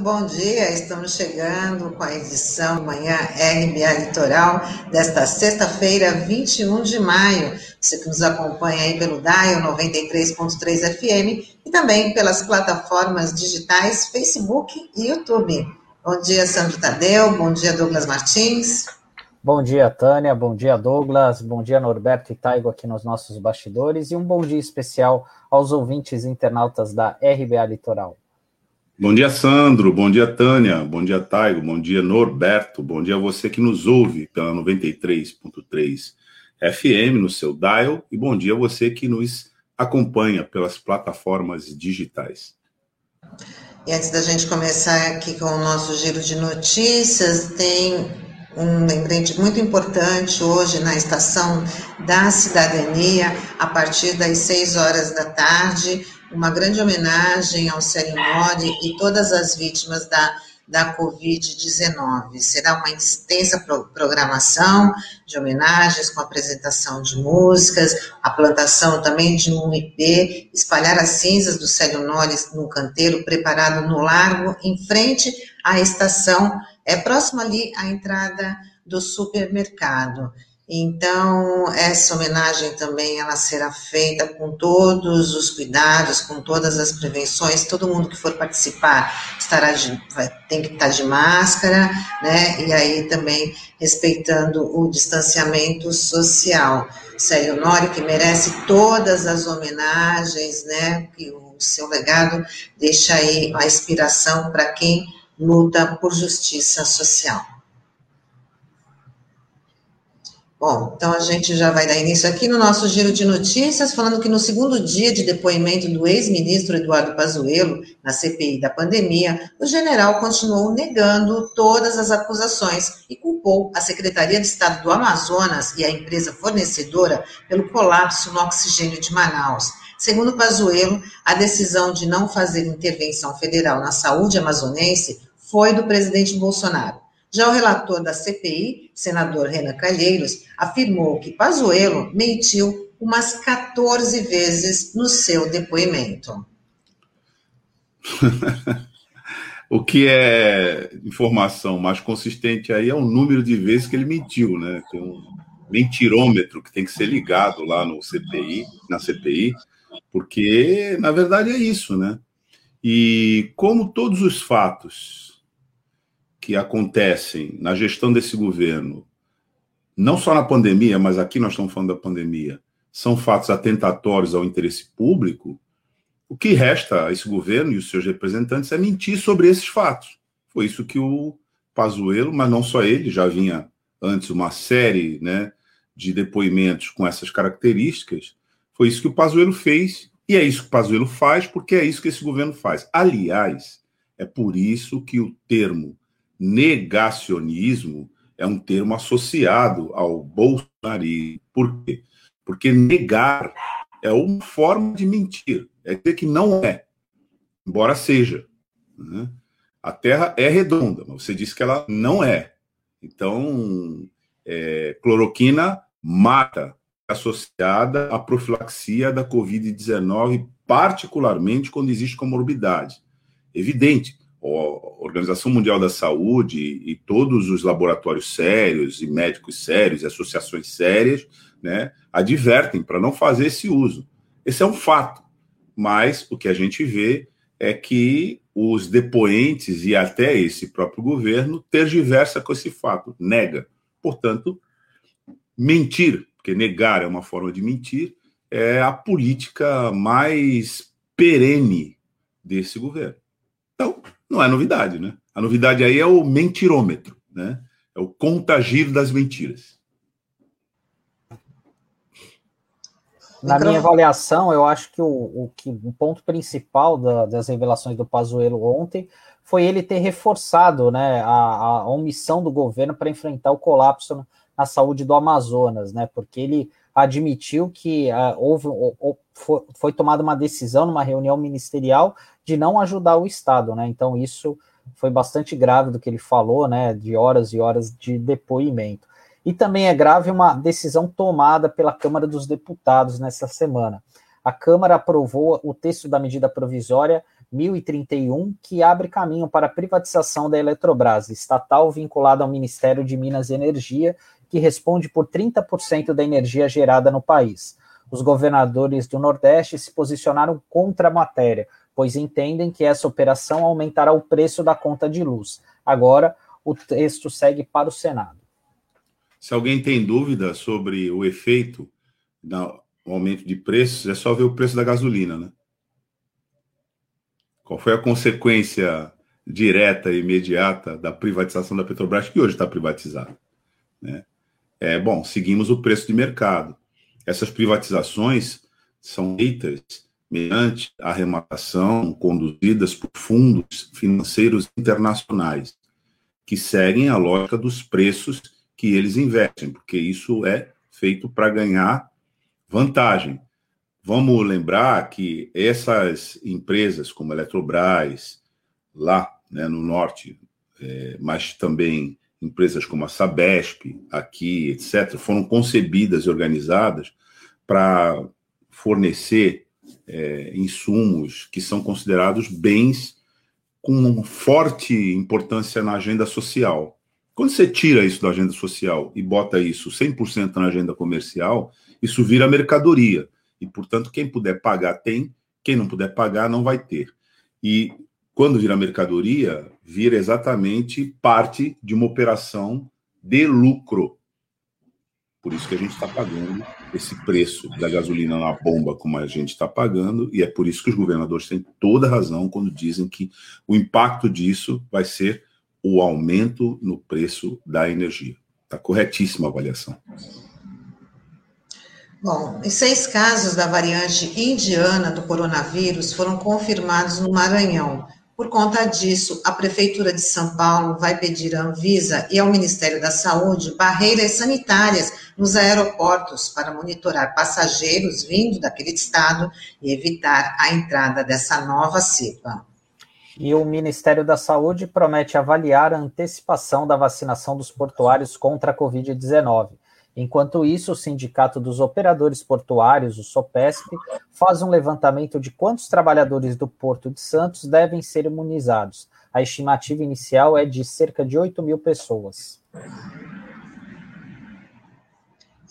muito bom dia. Estamos chegando com a edição Manhã RBA Litoral desta sexta-feira, 21 de maio. Você que nos acompanha aí pelo DAIO 93.3 FM e também pelas plataformas digitais Facebook e YouTube. Bom dia, Sandro Tadeu. Bom dia, Douglas Martins. Bom dia, Tânia. Bom dia, Douglas. Bom dia, Norberto e Taigo aqui nos nossos bastidores. E um bom dia especial aos ouvintes internautas da RBA Litoral. Bom dia, Sandro. Bom dia, Tânia. Bom dia, Taigo. Bom dia, Norberto. Bom dia a você que nos ouve pela 93.3 FM no seu dial. E bom dia a você que nos acompanha pelas plataformas digitais. E antes da gente começar aqui com o nosso giro de notícias, tem um lembrete muito importante hoje na estação da cidadania, a partir das 6 horas da tarde, uma grande homenagem ao Célio Mori e todas as vítimas da, da Covid-19. Será uma extensa pro, programação de homenagens com apresentação de músicas, a plantação também de um IP, espalhar as cinzas do Célio Nori no canteiro preparado no largo, em frente à estação é próximo ali à entrada do supermercado. Então, essa homenagem também ela será feita com todos os cuidados, com todas as prevenções. Todo mundo que for participar estará de, vai, tem que estar de máscara, né? E aí também respeitando o distanciamento social. Célio Nori, que merece todas as homenagens, né? Que o seu legado deixa aí a inspiração para quem luta por justiça social. Bom, então a gente já vai dar início aqui no nosso giro de notícias, falando que no segundo dia de depoimento do ex-ministro Eduardo Pazuello na CPI da pandemia, o general continuou negando todas as acusações e culpou a Secretaria de Estado do Amazonas e a empresa fornecedora pelo colapso no oxigênio de Manaus. Segundo Pazuello, a decisão de não fazer intervenção federal na saúde amazonense foi do presidente Bolsonaro. Já o relator da CPI, senador Renan Calheiros, afirmou que Pazuello mentiu umas 14 vezes no seu depoimento. o que é informação mais consistente aí é o número de vezes que ele mentiu, né? Tem um mentirômetro que tem que ser ligado lá no CPI, na CPI, porque na verdade é isso, né? E como todos os fatos que acontecem na gestão desse governo, não só na pandemia, mas aqui nós estamos falando da pandemia, são fatos atentatórios ao interesse público, o que resta a esse governo e os seus representantes é mentir sobre esses fatos. Foi isso que o Pazuello, mas não só ele, já vinha antes uma série né, de depoimentos com essas características, foi isso que o Pazuello fez, e é isso que o Pazuello faz, porque é isso que esse governo faz. Aliás, é por isso que o termo negacionismo é um termo associado ao bolsonarismo. Por quê? Porque negar é uma forma de mentir, é dizer que não é, embora seja. Né? A Terra é redonda, mas você disse que ela não é. Então, é, cloroquina mata, associada à profilaxia da Covid-19, particularmente quando existe comorbidade. Evidente, a Organização Mundial da Saúde e todos os laboratórios sérios e médicos sérios e associações sérias, né, advertem para não fazer esse uso. Esse é um fato, mas o que a gente vê é que os depoentes e até esse próprio governo tergiversa com esse fato, nega. Portanto, mentir, porque negar é uma forma de mentir, é a política mais perene desse governo. Então, não é novidade, né? A novidade aí é o mentirômetro, né? É o contagir das mentiras. Na minha avaliação, eu acho que o, o, que, o ponto principal da, das revelações do Pazuello ontem foi ele ter reforçado né, a, a omissão do governo para enfrentar o colapso na, na, saúde do Amazonas, né? Porque ele admitiu que uh, houve, ou, foi, foi tomada uma decisão numa reunião ministerial de não ajudar o Estado, né? Então isso foi bastante grave do que ele falou, né? De horas e horas de depoimento. E também é grave uma decisão tomada pela Câmara dos Deputados nessa semana. A Câmara aprovou o texto da medida provisória 1031, que abre caminho para a privatização da Eletrobras, estatal vinculada ao Ministério de Minas e Energia, que responde por 30% da energia gerada no país. Os governadores do Nordeste se posicionaram contra a matéria, pois entendem que essa operação aumentará o preço da conta de luz. Agora, o texto segue para o Senado. Se alguém tem dúvida sobre o efeito do aumento de preços, é só ver o preço da gasolina, né? Qual foi a consequência direta e imediata da privatização da Petrobras, que hoje está privatizada? Né? É, bom, seguimos o preço de mercado. Essas privatizações são feitas mediante arrematação conduzidas por fundos financeiros internacionais, que seguem a lógica dos preços que eles investem, porque isso é feito para ganhar vantagem. Vamos lembrar que essas empresas, como a Eletrobras, lá né, no norte, é, mas também empresas como a Sabesp, aqui, etc., foram concebidas e organizadas para fornecer é, insumos que são considerados bens com forte importância na agenda social. Quando você tira isso da agenda social e bota isso 100% na agenda comercial, isso vira mercadoria. E, portanto, quem puder pagar tem, quem não puder pagar não vai ter. E quando vira mercadoria, vira exatamente parte de uma operação de lucro. Por isso que a gente está pagando esse preço da gasolina na bomba como a gente está pagando, e é por isso que os governadores têm toda razão quando dizem que o impacto disso vai ser o aumento no preço da energia. Está corretíssima a avaliação. Bom, seis casos da variante indiana do coronavírus foram confirmados no Maranhão. Por conta disso, a Prefeitura de São Paulo vai pedir à Anvisa e ao Ministério da Saúde barreiras sanitárias nos aeroportos para monitorar passageiros vindo daquele estado e evitar a entrada dessa nova cepa. E o Ministério da Saúde promete avaliar a antecipação da vacinação dos portuários contra a Covid-19. Enquanto isso, o Sindicato dos Operadores Portuários, o SOPESP, faz um levantamento de quantos trabalhadores do Porto de Santos devem ser imunizados. A estimativa inicial é de cerca de 8 mil pessoas.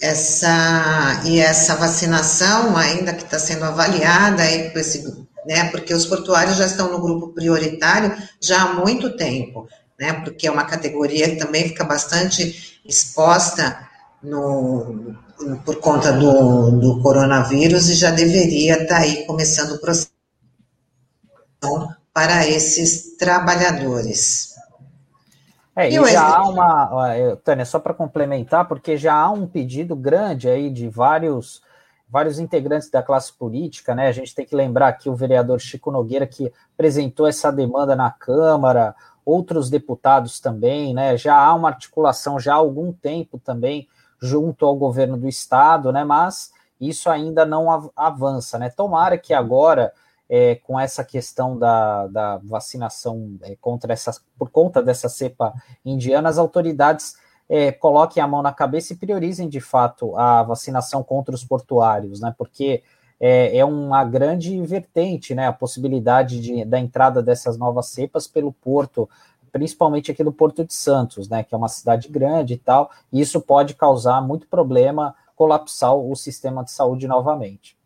Essa, e essa vacinação, ainda que está sendo avaliada, aí, né, porque os portuários já estão no grupo prioritário já há muito tempo, né, porque é uma categoria que também fica bastante exposta no, por conta do, do coronavírus e já deveria estar tá aí começando o processo para esses trabalhadores. É, e, e já há uma, Tânia, só para complementar, porque já há um pedido grande aí de vários vários integrantes da classe política, né? A gente tem que lembrar aqui o vereador Chico Nogueira que apresentou essa demanda na Câmara, outros deputados também, né? Já há uma articulação já há algum tempo também junto ao governo do estado, né? Mas isso ainda não avança, né? Tomara que agora, é, com essa questão da, da vacinação é, contra essas, por conta dessa cepa indiana, as autoridades é, coloquem a mão na cabeça e priorizem de fato a vacinação contra os portuários, né? Porque é, é uma grande vertente, né? A possibilidade de, da entrada dessas novas cepas pelo porto principalmente aqui do Porto de Santos, né, que é uma cidade grande e tal, e isso pode causar muito problema, colapsar o sistema de saúde novamente.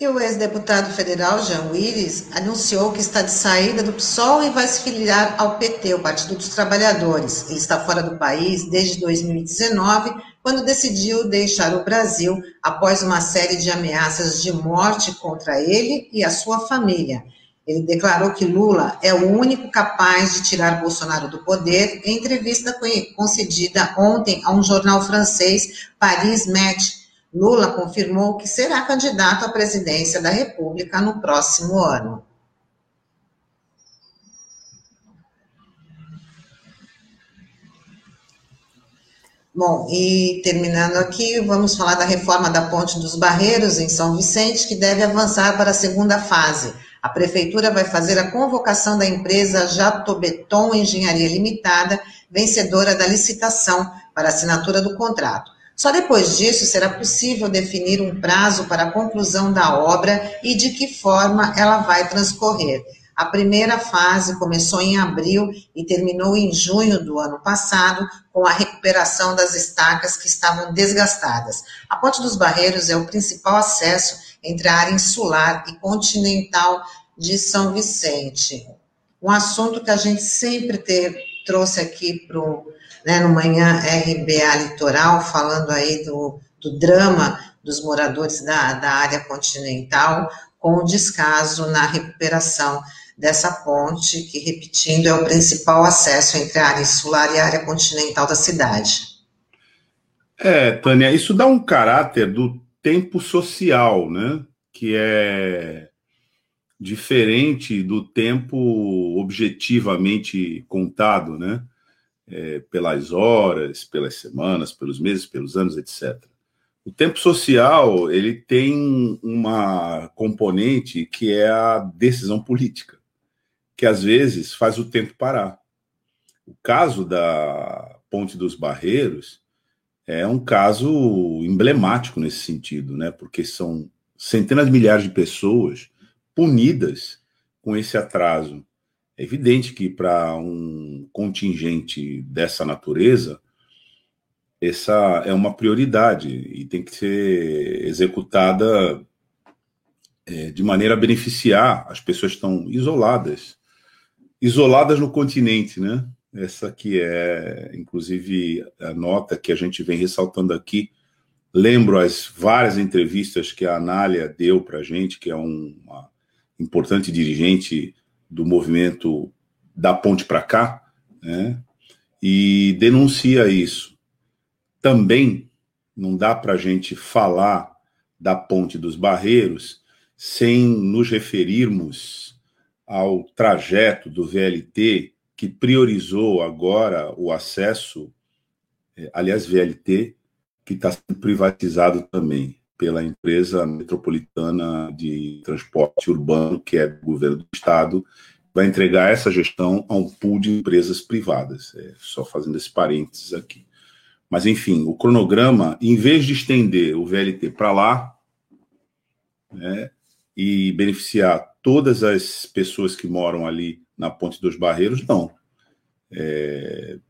E o ex-deputado federal Jean Willis anunciou que está de saída do PSOL e vai se filiar ao PT, o Partido dos Trabalhadores. Ele está fora do país desde 2019, quando decidiu deixar o Brasil após uma série de ameaças de morte contra ele e a sua família. Ele declarou que Lula é o único capaz de tirar Bolsonaro do poder em entrevista concedida ontem a um jornal francês, Paris Match. Lula confirmou que será candidato à presidência da República no próximo ano. Bom, e terminando aqui, vamos falar da reforma da Ponte dos Barreiros em São Vicente, que deve avançar para a segunda fase. A prefeitura vai fazer a convocação da empresa Jatobeton Engenharia Limitada, vencedora da licitação para assinatura do contrato. Só depois disso será possível definir um prazo para a conclusão da obra e de que forma ela vai transcorrer. A primeira fase começou em abril e terminou em junho do ano passado, com a recuperação das estacas que estavam desgastadas. A Ponte dos Barreiros é o principal acesso entre a área insular e continental de São Vicente. Um assunto que a gente sempre teve, trouxe aqui para né, no Manhã RBA Litoral, falando aí do, do drama dos moradores da, da área continental, com o descaso na recuperação dessa ponte, que, repetindo, é o principal acesso entre a área insular e a área continental da cidade. É, Tânia, isso dá um caráter do tempo social, né? Que é diferente do tempo objetivamente contado, né? é, pelas horas, pelas semanas, pelos meses, pelos anos, etc. O tempo social ele tem uma componente que é a decisão política, que às vezes faz o tempo parar. O caso da Ponte dos Barreiros é um caso emblemático nesse sentido, né? Porque são centenas de milhares de pessoas punidas com esse atraso é evidente que para um contingente dessa natureza, essa é uma prioridade e tem que ser executada é, de maneira a beneficiar as pessoas que estão isoladas, isoladas no continente, né? Essa que é, inclusive, a nota que a gente vem ressaltando aqui. Lembro as várias entrevistas que a Anália deu para a gente, que é uma importante dirigente do movimento da ponte para cá, né? e denuncia isso. Também não dá para a gente falar da ponte dos Barreiros sem nos referirmos ao trajeto do VLT que priorizou agora o acesso, é, aliás, VLT, que está sendo privatizado também pela empresa metropolitana de transporte urbano, que é do governo do estado, vai entregar essa gestão a um pool de empresas privadas. É, só fazendo esse parênteses aqui. Mas, enfim, o cronograma, em vez de estender o VLT para lá, né, e beneficiar todas as pessoas que moram ali na Ponte dos Barreiros, não. Está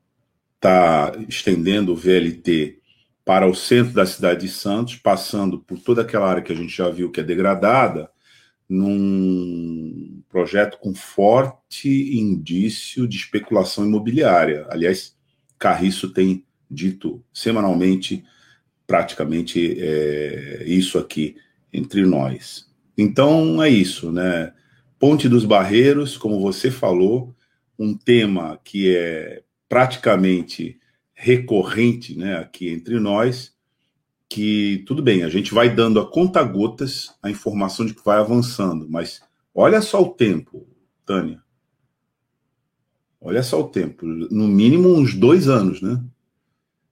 é, estendendo o VLT para o centro da cidade de Santos, passando por toda aquela área que a gente já viu que é degradada, num projeto com forte indício de especulação imobiliária. Aliás, Carriço tem dito semanalmente praticamente é, isso aqui entre nós. Então é isso, né? Ponte dos Barreiros, como você falou, um tema que é praticamente recorrente né, aqui entre nós, que tudo bem, a gente vai dando a conta gotas a informação de que vai avançando, mas olha só o tempo, Tânia. Olha só o tempo, no mínimo uns dois anos, né?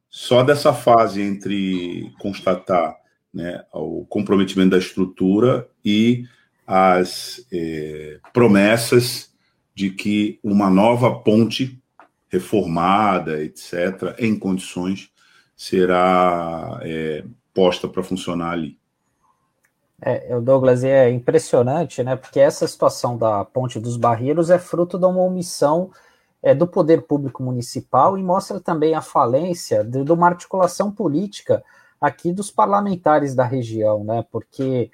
Só dessa fase entre constatar né, o comprometimento da estrutura e as eh, promessas de que uma nova ponte reformada, etc., em condições, será é, posta para funcionar ali. É, Douglas, é impressionante, né? Porque essa situação da Ponte dos Barreiros é fruto de uma omissão é, do poder público municipal e mostra também a falência de, de uma articulação política aqui dos parlamentares da região, né? Porque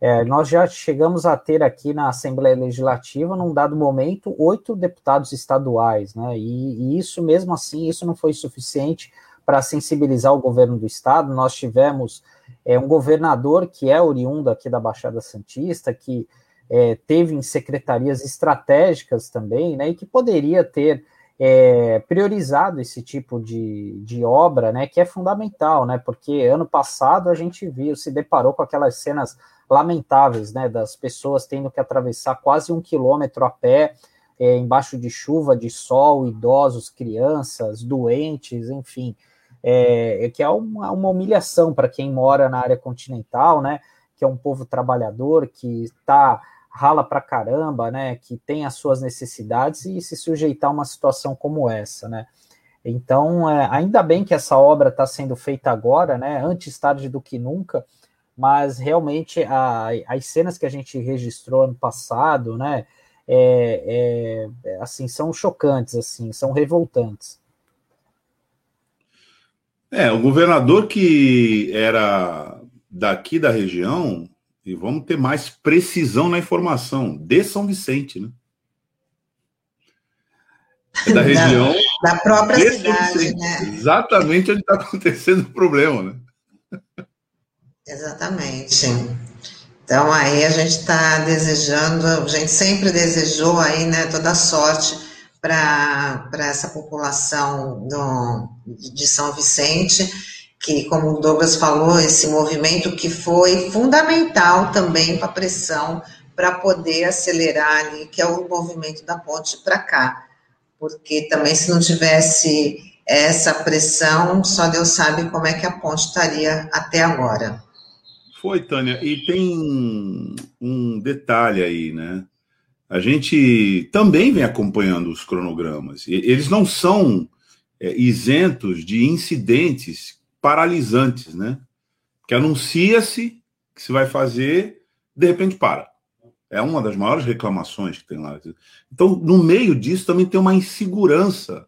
é, nós já chegamos a ter aqui na Assembleia Legislativa, num dado momento, oito deputados estaduais, né? E, e isso, mesmo assim, isso não foi suficiente para sensibilizar o governo do estado. Nós tivemos é, um governador que é oriundo aqui da Baixada Santista, que é, teve em secretarias estratégicas também, né? E que poderia ter é, priorizado esse tipo de, de obra, né? Que é fundamental, né? Porque ano passado a gente viu, se deparou com aquelas cenas lamentáveis, né, das pessoas tendo que atravessar quase um quilômetro a pé, é, embaixo de chuva, de sol, idosos, crianças, doentes, enfim, é, é que é uma, uma humilhação para quem mora na área continental, né, que é um povo trabalhador, que está rala para caramba, né, que tem as suas necessidades e se sujeitar a uma situação como essa, né. Então, é, ainda bem que essa obra está sendo feita agora, né? Antes tarde do que nunca, mas realmente a, as cenas que a gente registrou ano passado, né? É, é, assim, são chocantes, assim, são revoltantes. É, o governador que era daqui da região, e vamos ter mais precisão na informação, de São Vicente, né? É da região. Da, da própria cidade, né? Exatamente onde está acontecendo o problema, né? Exatamente. Então aí a gente está desejando, a gente sempre desejou aí, né, toda a sorte para essa população do, de São Vicente, que, como o Douglas falou, esse movimento que foi fundamental também para a pressão para poder acelerar ali, que é o movimento da ponte para cá. Porque também se não tivesse essa pressão, só Deus sabe como é que a ponte estaria até agora. Foi, Tânia, e tem um detalhe aí, né? a gente também vem acompanhando os cronogramas. Eles não são é, isentos de incidentes paralisantes, né? Que anuncia-se que se vai fazer, de repente para. É uma das maiores reclamações que tem lá. Então, no meio disso, também tem uma insegurança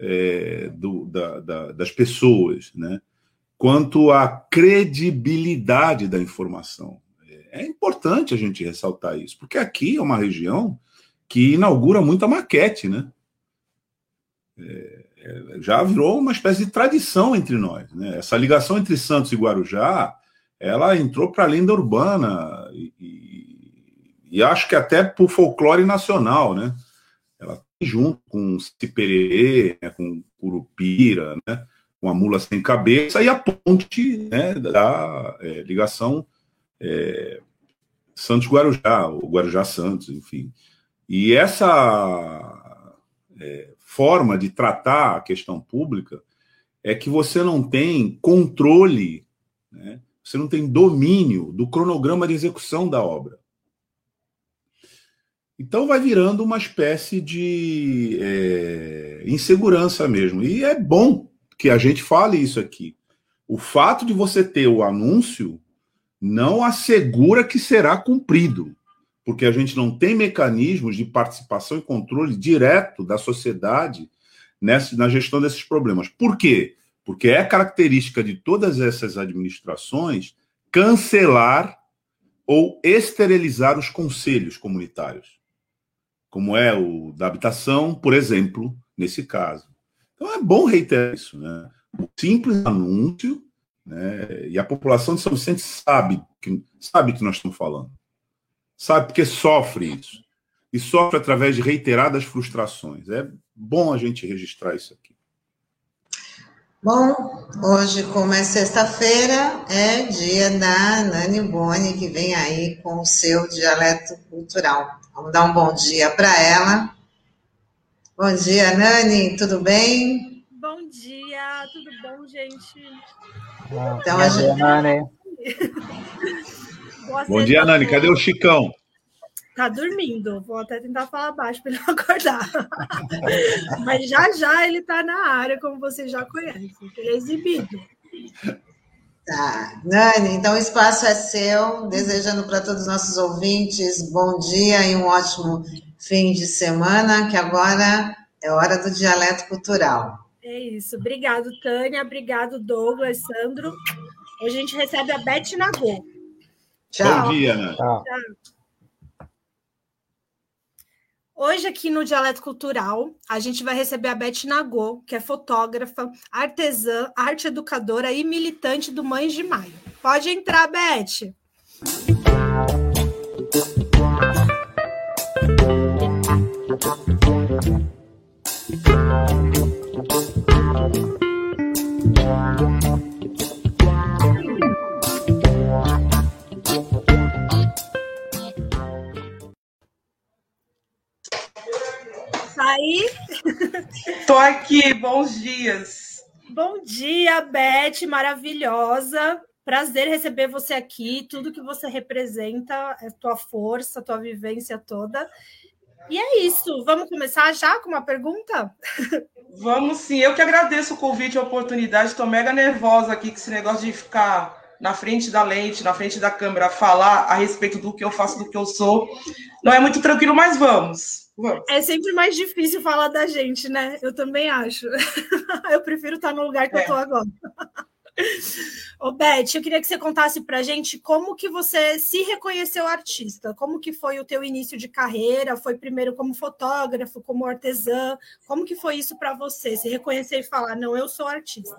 é, do, da, da, das pessoas, né? Quanto à credibilidade da informação. É importante a gente ressaltar isso, porque aqui é uma região que inaugura muita maquete, né? É, é, já virou uma espécie de tradição entre nós, né? Essa ligação entre Santos e Guarujá, ela entrou para a lenda urbana e, e, e, acho que até para o folclore nacional, né? Ela junto com Ciperê, né? com Curupira, né? Com a mula sem cabeça e a ponte né? da é, ligação é, Santos Guarujá, o Guarujá Santos, enfim. E essa é, forma de tratar a questão pública é que você não tem controle, né? você não tem domínio do cronograma de execução da obra. Então vai virando uma espécie de é, insegurança mesmo. E é bom que a gente fale isso aqui. O fato de você ter o anúncio não assegura que será cumprido, porque a gente não tem mecanismos de participação e controle direto da sociedade nessa, na gestão desses problemas. Por quê? Porque é característica de todas essas administrações cancelar ou esterilizar os conselhos comunitários, como é o da habitação, por exemplo, nesse caso. Então é bom reiterar isso, né? O simples anúncio né? E a população de São Vicente sabe que, sabe que nós estamos falando. Sabe porque sofre isso. E sofre através de reiteradas frustrações. É bom a gente registrar isso aqui. Bom, hoje, como é sexta-feira, é dia da Nani Boni, que vem aí com o seu dialeto cultural. Vamos dar um bom dia para ela. Bom dia, Nani, tudo bem? Bom dia, tudo bom, gente? então, a gente... Nani. Bom dia, Nani. Cadê o Chicão? Tá dormindo. Vou até tentar falar baixo para ele não acordar. Mas já já ele tá na área, como você já conhece. Ele é exibido. Tá. Nani, então o espaço é seu. Desejando para todos os nossos ouvintes bom dia e um ótimo fim de semana, que agora é hora do dialeto cultural. É isso. Obrigado, Tânia. Obrigado, Douglas, Sandro. Hoje a gente recebe a Beth Nagô. Tchau. Bom dia. Tchau. Hoje, aqui no Dialeto Cultural, a gente vai receber a Beth Nagô, que é fotógrafa, artesã, arte educadora e militante do Mães de Maio. Pode entrar, Beth. Aí? Tô aqui, bons dias. Bom dia, Beth, maravilhosa. Prazer receber você aqui, tudo que você representa, a tua força, a tua vivência toda. E é isso. Vamos começar já com uma pergunta? Vamos sim. Eu que agradeço o convite e a oportunidade. Estou mega nervosa aqui com esse negócio de ficar na frente da lente, na frente da câmera, falar a respeito do que eu faço, do que eu sou. Não é muito tranquilo, mas vamos. vamos. É sempre mais difícil falar da gente, né? Eu também acho. eu prefiro estar no lugar que é. eu estou agora. Ô, Beth, eu queria que você contasse para a gente como que você se reconheceu artista, como que foi o teu início de carreira, foi primeiro como fotógrafo, como artesã, como que foi isso para você, se reconhecer e falar, não, eu sou artista?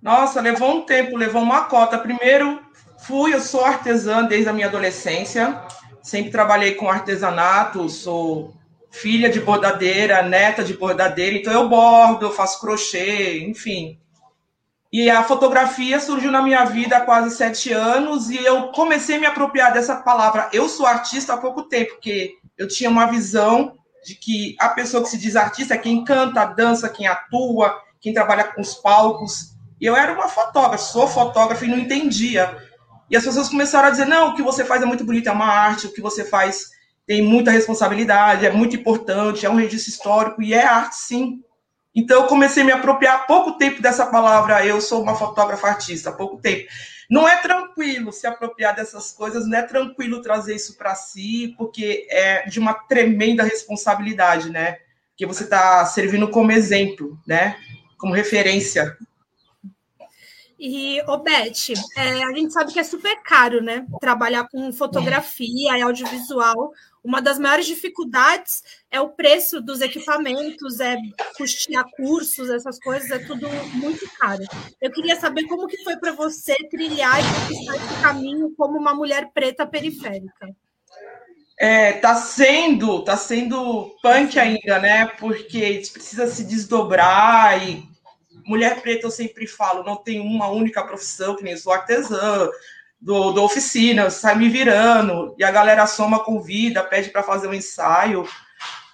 Nossa, levou um tempo, levou uma cota. Primeiro, fui, eu sou artesã desde a minha adolescência, sempre trabalhei com artesanato, sou filha de bordadeira, neta de bordadeira, então eu bordo, eu faço crochê, enfim, e a fotografia surgiu na minha vida há quase sete anos e eu comecei a me apropriar dessa palavra. Eu sou artista há pouco tempo, porque eu tinha uma visão de que a pessoa que se diz artista é quem canta, dança, quem atua, quem trabalha com os palcos. E eu era uma fotógrafa, sou fotógrafa e não entendia. E as pessoas começaram a dizer: não, o que você faz é muito bonito, é uma arte, o que você faz tem muita responsabilidade, é muito importante, é um registro histórico, e é arte sim. Então, eu comecei a me apropriar há pouco tempo dessa palavra, eu sou uma fotógrafa artista, há pouco tempo. Não é tranquilo se apropriar dessas coisas, não é tranquilo trazer isso para si, porque é de uma tremenda responsabilidade, né? Que você está servindo como exemplo, né? Como referência. E, ô Beth, é, a gente sabe que é super caro, né? Trabalhar com fotografia e audiovisual. Uma das maiores dificuldades é o preço dos equipamentos, é custear cursos, essas coisas, é tudo muito caro. Eu queria saber como que foi para você trilhar e conquistar esse caminho como uma mulher preta periférica. É, tá sendo, tá sendo punk ainda, né? Porque precisa se desdobrar e mulher preta eu sempre falo, não tem uma única profissão, que nem sou artesã, do, do oficina, sai me virando, e a galera soma convida, pede para fazer um ensaio,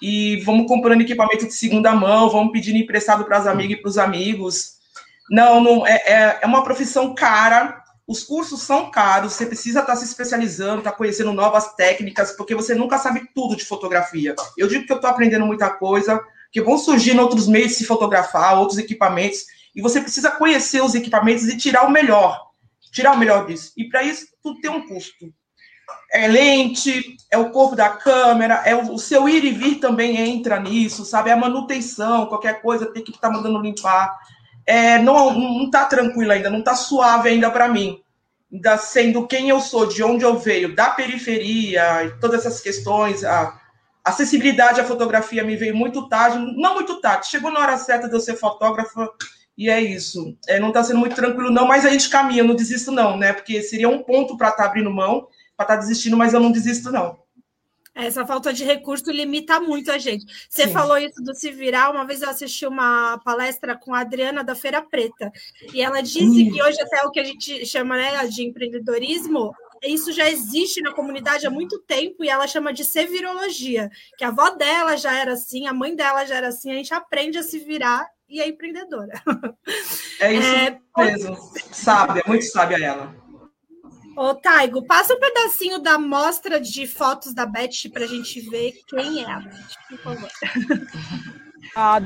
e vamos comprando equipamento de segunda mão, vamos pedindo emprestado para as amigas e para os amigos. Não, não é, é, é, uma profissão cara, os cursos são caros, você precisa estar tá se especializando, estar tá conhecendo novas técnicas, porque você nunca sabe tudo de fotografia. Eu digo que eu estou aprendendo muita coisa, que vão surgindo outros meios de se fotografar, outros equipamentos, e você precisa conhecer os equipamentos e tirar o melhor tirar o melhor disso. E para isso, tudo tem um custo. É lente, é o corpo da câmera, é o, seu ir e vir também entra nisso, sabe? É a manutenção, qualquer coisa tem que estar tá mandando limpar. É, não, não tá tranquilo ainda, não tá suave ainda para mim. Ainda sendo quem eu sou, de onde eu veio, da periferia, todas essas questões, a acessibilidade à fotografia me veio muito tarde, não muito tarde, chegou na hora certa de eu ser fotógrafa, e é isso. É, não está sendo muito tranquilo, não, mas a gente caminha, não desisto, não, né? Porque seria um ponto para estar tá abrindo mão, para estar tá desistindo, mas eu não desisto, não. Essa falta de recurso limita muito a gente. Você Sim. falou isso do se virar. Uma vez eu assisti uma palestra com a Adriana da Feira Preta, e ela disse hum. que hoje até o que a gente chama né, de empreendedorismo isso já existe na comunidade há muito tempo e ela chama de sevirologia, que a avó dela já era assim, a mãe dela já era assim, a gente aprende a se virar e é empreendedora. É isso é, mesmo. Sábia, muito sábia ela. Ô, Taigo, passa um pedacinho da mostra de fotos da Beth para a gente ver quem é a Beth, por favor.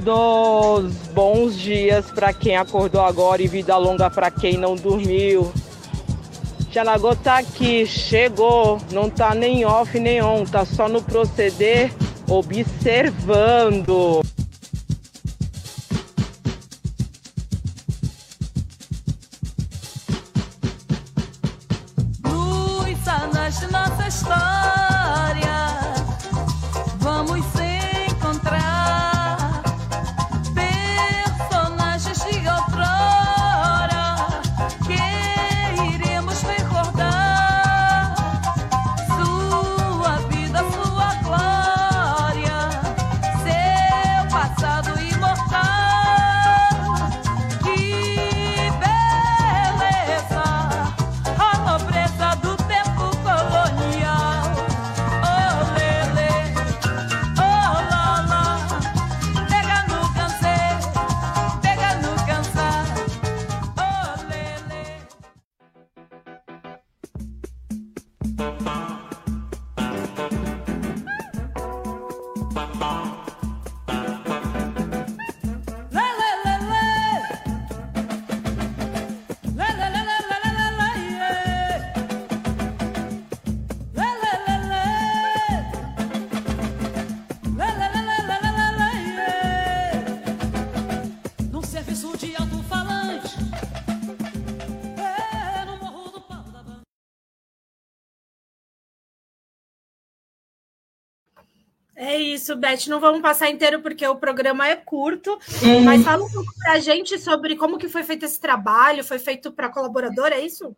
Dos bons dias para quem acordou agora e vida longa para quem não dormiu. Tialagoa tá aqui, chegou, não tá nem off nem on, tá só no proceder, observando. Luz nas nossa história. Isso, Beth. Não vamos passar inteiro porque o programa é curto, uhum. mas fala um pouco para a gente sobre como que foi feito esse trabalho. Foi feito para colaborador, é isso?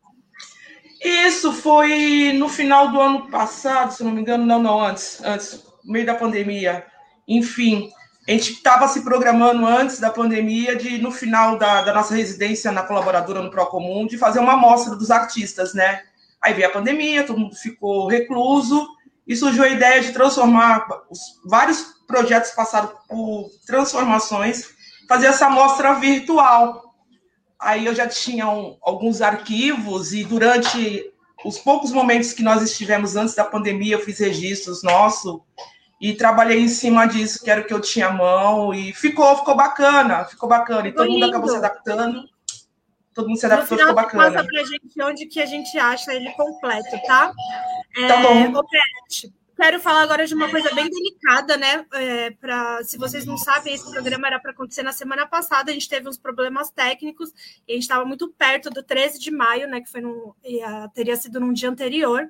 Isso foi no final do ano passado, se não me engano, não, não, antes, antes, no meio da pandemia. Enfim, a gente estava se programando antes da pandemia de, no final da, da nossa residência na colaboradora no Procomum, de fazer uma amostra dos artistas, né? Aí veio a pandemia, todo mundo ficou recluso, e surgiu a ideia de transformar os vários projetos passaram por transformações, fazer essa amostra virtual. Aí eu já tinha um, alguns arquivos e durante os poucos momentos que nós estivemos antes da pandemia, eu fiz registros nosso e trabalhei em cima disso, que era o que eu tinha à mão e ficou, ficou bacana, ficou bacana. E todo mundo acabou se adaptando. Todo mundo se adaptou, ficou bacana. Passa pra gente onde que a gente acha ele completo, tá? Tá bom. É, Quero falar agora de uma coisa bem delicada, né? É, pra, se vocês não sabem, esse programa era para acontecer na semana passada, a gente teve uns problemas técnicos e a gente estava muito perto do 13 de maio, né? Que foi no, teria sido num dia anterior.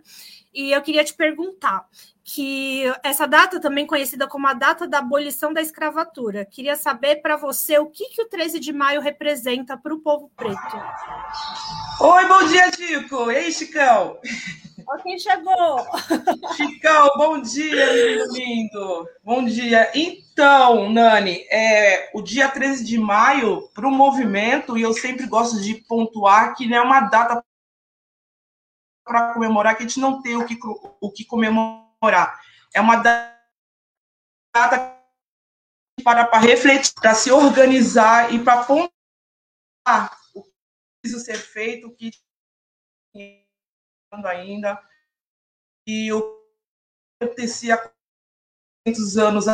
E eu queria te perguntar que essa data, também conhecida como a data da abolição da escravatura, queria saber para você o que, que o 13 de maio representa para o povo preto. Oi, bom dia, Chico. Ei, Chicão. Olha quem chegou! Chicão, bom dia, lindo. Bom dia. Então, Nani, é, o dia 13 de maio, para o movimento, e eu sempre gosto de pontuar que não é uma data para comemorar, que a gente não tem o que, o que comemorar. É uma data para, para refletir, para se organizar e para pontuar o que precisa ser feito, o que ainda. E o que acontecia há muitos anos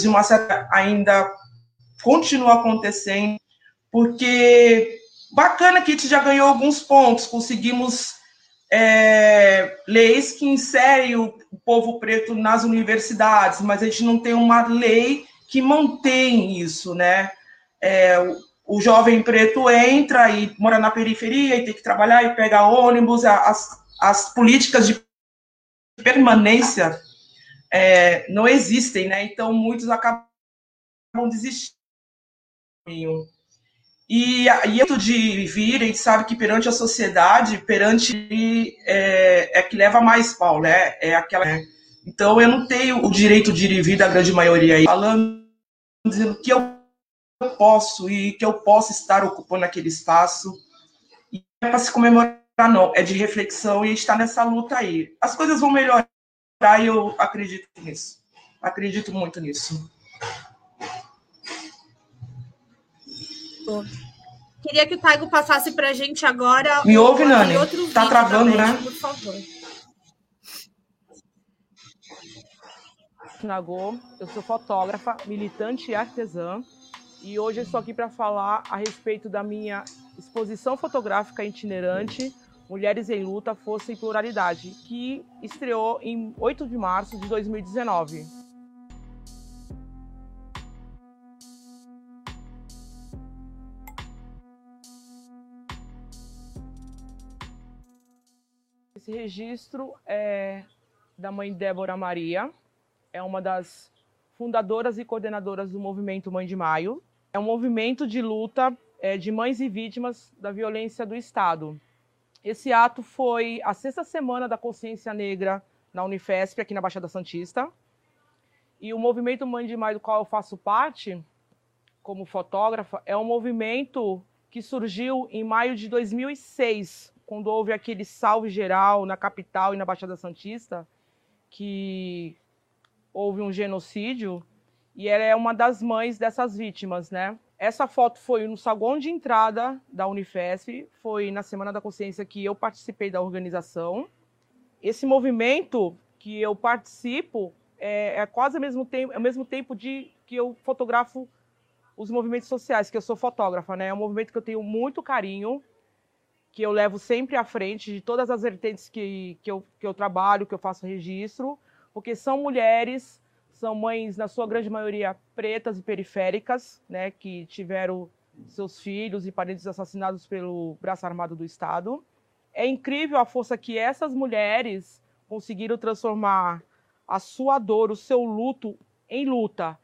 de uma certa ainda continua acontecendo, porque bacana que a gente já ganhou alguns pontos, conseguimos é, leis que inserem o povo preto nas universidades, mas a gente não tem uma lei que mantém isso, né? É, o jovem preto entra e mora na periferia e tem que trabalhar e pega ônibus, as, as políticas de permanência é, não existem, né? Então muitos acabam desistindo. E, e isso de vir, a gente sabe que perante a sociedade, perante é, é que leva mais pau, né? É aquela. Né? Então eu não tenho o direito de ir e vir da grande maioria aí, falando dizendo que eu posso e que eu possa estar ocupando aquele espaço. E é para se comemorar, não, é de reflexão e está nessa luta aí. As coisas vão melhorar e eu acredito nisso. Acredito muito nisso. Queria que o Taigo passasse para a gente agora. Me ouve, Nani? Está travando, né? Por favor. Nagô, eu sou fotógrafa, militante e artesã. E hoje eu estou aqui para falar a respeito da minha exposição fotográfica itinerante Mulheres em Luta, Força e Pluralidade, que estreou em 8 de março de 2019. Esse registro é da mãe Débora Maria, é uma das fundadoras e coordenadoras do movimento Mãe de Maio, é um movimento de luta é, de mães e vítimas da violência do Estado. Esse ato foi a sexta semana da consciência negra na Unifesp, aqui na Baixada Santista. E o movimento Mãe de Maio, do qual eu faço parte, como fotógrafa, é um movimento que surgiu em maio de 2006, quando houve aquele salve geral na capital e na Baixada Santista, que houve um genocídio e ela é uma das mães dessas vítimas, né? Essa foto foi no saguão de entrada da Unifesp, foi na Semana da Consciência que eu participei da organização. Esse movimento que eu participo é, é quase ao mesmo tempo, ao mesmo tempo de que eu fotografo os movimentos sociais, que eu sou fotógrafa, né? É um movimento que eu tenho muito carinho, que eu levo sempre à frente de todas as vertentes que, que, eu, que eu trabalho, que eu faço registro, porque são mulheres são mães, na sua grande maioria, pretas e periféricas, né, que tiveram seus filhos e parentes assassinados pelo braço armado do Estado. É incrível a força que essas mulheres conseguiram transformar a sua dor, o seu luto, em luta.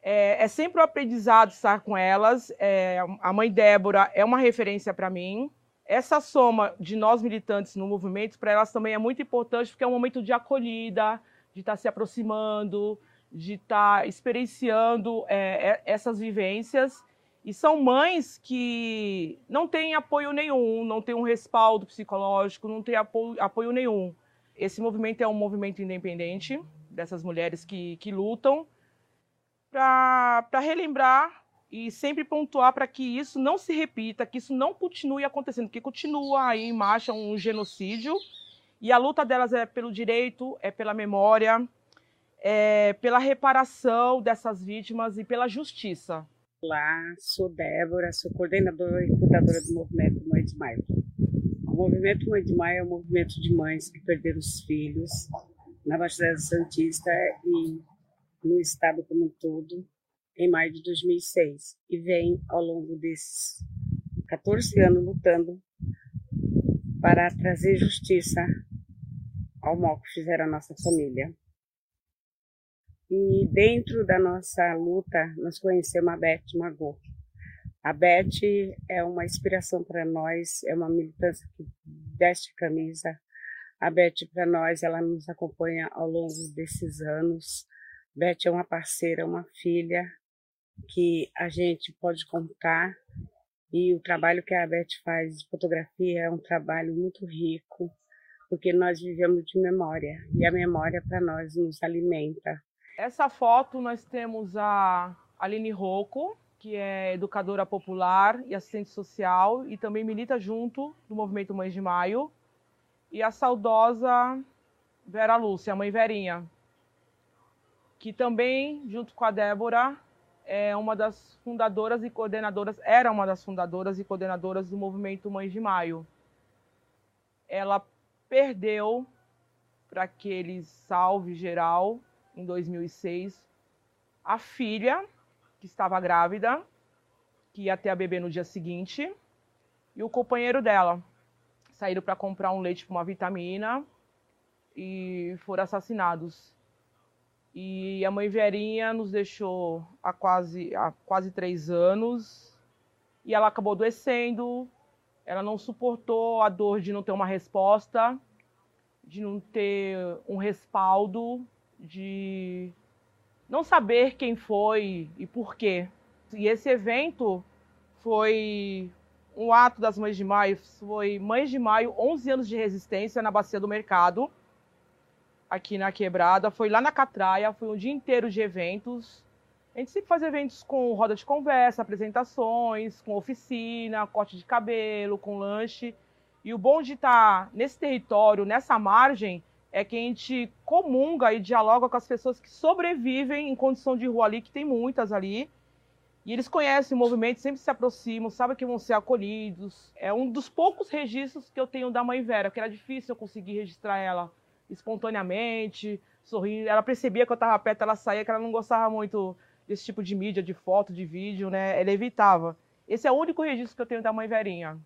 É, é sempre um aprendizado estar com elas. É, a mãe Débora é uma referência para mim. Essa soma de nós militantes no movimento, para elas também é muito importante, porque é um momento de acolhida, de estar tá se aproximando, de estar tá experienciando é, é, essas vivências. E são mães que não têm apoio nenhum, não têm um respaldo psicológico, não têm apoio, apoio nenhum. Esse movimento é um movimento independente dessas mulheres que, que lutam para relembrar e sempre pontuar para que isso não se repita, que isso não continue acontecendo, que continua aí em marcha um genocídio e a luta delas é pelo direito, é pela memória, é pela reparação dessas vítimas e pela justiça. Olá, sou Débora, sou coordenadora e cuidadora do movimento Mãe de Maio. O movimento Mãe de Maio é um movimento de mães que perderam os filhos na Baixada Santista e no estado como um todo em maio de 2006 e vem ao longo desses 14 anos lutando para trazer justiça que fizeram a nossa família. E dentro da nossa luta, nós conhecemos a Beth Magô. A Beth é uma inspiração para nós, é uma militância que veste camisa. A Beth, para nós, ela nos acompanha ao longo desses anos. Beth é uma parceira, uma filha que a gente pode contar. E o trabalho que a Beth faz de fotografia é um trabalho muito rico, porque nós vivemos de memória. E a memória, para nós, nos alimenta essa foto nós temos a Aline Rocco, que é educadora popular e assistente social e também milita junto do Movimento Mães de Maio. E a saudosa Vera Lúcia, a mãe Verinha, que também, junto com a Débora, é uma das fundadoras e coordenadoras, era uma das fundadoras e coordenadoras do Movimento Mães de Maio. Ela perdeu para aquele salve geral em 2006, a filha, que estava grávida, que ia ter a bebê no dia seguinte, e o companheiro dela saíram para comprar um leite para uma vitamina e foram assassinados. E a mãe Verinha nos deixou há quase, há quase três anos e ela acabou adoecendo. Ela não suportou a dor de não ter uma resposta, de não ter um respaldo de não saber quem foi e por quê. E esse evento foi um ato das Mães de Maio, foi Mães de Maio, 11 anos de resistência na Bacia do Mercado, aqui na Quebrada. Foi lá na Catraia, foi um dia inteiro de eventos. A gente sempre faz eventos com roda de conversa, apresentações, com oficina, corte de cabelo, com lanche. E o bom de estar nesse território, nessa margem, é que a gente comunga e dialoga com as pessoas que sobrevivem em condição de rua ali, que tem muitas ali. E eles conhecem o movimento, sempre se aproximam, sabem que vão ser acolhidos. É um dos poucos registros que eu tenho da mãe Vera, que era difícil eu conseguir registrar ela espontaneamente, sorrindo. Ela percebia que eu estava perto, ela saía, que ela não gostava muito desse tipo de mídia, de foto, de vídeo, né? Ela evitava. Esse é o único registro que eu tenho da mãe Verinha.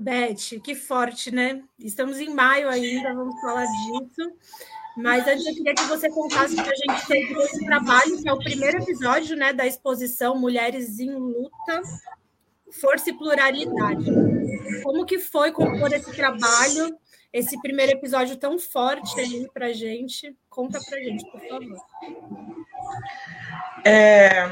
Beth, que forte, né? Estamos em maio ainda, vamos falar disso. Mas antes eu queria que você contasse para a gente sobre esse trabalho, que é o primeiro episódio né, da exposição Mulheres em Luta, Força e Pluralidade. Como que foi compor esse trabalho, esse primeiro episódio tão forte aí para gente? Conta para a gente, por favor. É,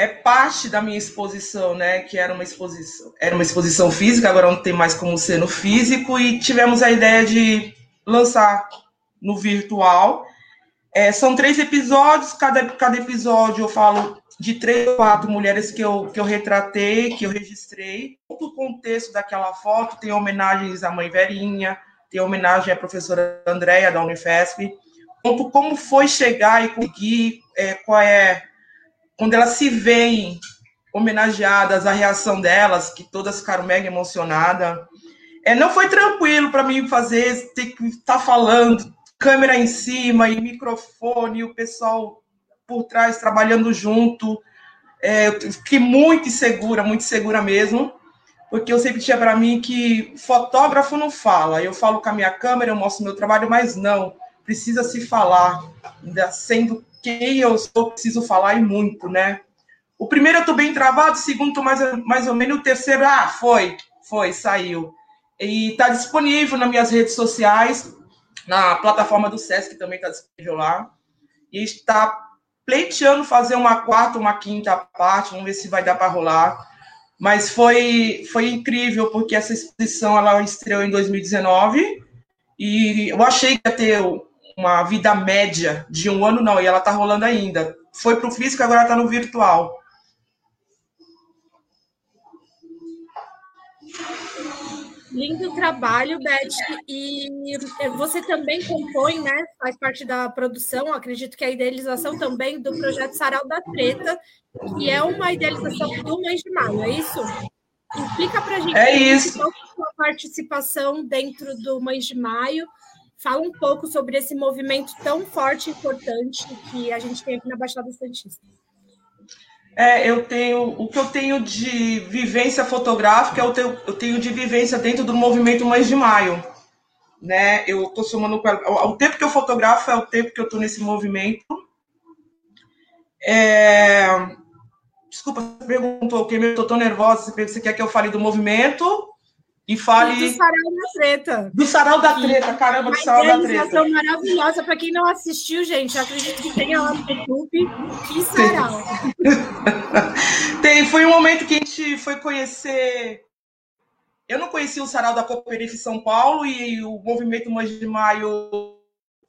é parte da minha exposição, né? Que era uma exposição, era uma exposição física, agora não tem mais como ser no físico, e tivemos a ideia de lançar no virtual. É, são três episódios, cada, cada episódio eu falo de três ou quatro mulheres que eu, que eu retratei, que eu registrei. Todo o contexto daquela foto tem homenagens à mãe Verinha, tem homenagem à professora Andréia da Unifesp. Conto como foi chegar e conseguir, é, qual é, quando elas se veem homenageadas, a reação delas, que todas ficaram mega emocionadas. É, não foi tranquilo para mim fazer, ter que estar tá falando, câmera em cima e microfone, e o pessoal por trás trabalhando junto. É, fiquei muito insegura, muito segura mesmo, porque eu sempre tinha para mim que fotógrafo não fala. Eu falo com a minha câmera, eu mostro meu trabalho, mas não, precisa se falar, ainda sendo quem eu sou, preciso falar e muito, né? O primeiro eu estou bem travado, o segundo mais, mais ou menos, o terceiro, ah, foi, foi, saiu. E está disponível nas minhas redes sociais, na plataforma do Sesc também está disponível lá. E está pleiteando fazer uma quarta, uma quinta parte, vamos ver se vai dar para rolar. Mas foi, foi incrível, porque essa exposição ela estreou em 2019 e eu achei que ia ter uma vida média de um ano, não, e ela está rolando ainda. Foi para o físico, agora está no virtual. Lindo trabalho, Beth. E você também compõe, né? Faz parte da produção, acredito que a idealização também do projeto Sarau da Treta, que é uma idealização do mês de maio, é isso? Explica para a gente é isso. qual a sua participação dentro do mês de maio. Fala um pouco sobre esse movimento tão forte e importante que a gente tem aqui na Baixada Santista. É, eu tenho o que eu tenho de vivência fotográfica, eu tenho, eu tenho de vivência dentro do movimento Mães de Maio. Né? Eu estou somando o tempo que eu fotografo é o tempo que eu estou nesse movimento. É... Desculpa, você perguntou que eu estou tão nervosa. Você quer que eu fale do movimento? E fale. Do Sarau da Treta. Do Sarau da Treta, caramba, do Sarau da Treta. Uma maravilhosa. Para quem não assistiu, gente, acredito que tenha lá no YouTube. Que sarau. Tem, foi um momento que a gente foi conhecer. Eu não conhecia o Sarau da Cooperife São Paulo e o movimento Mães de Maio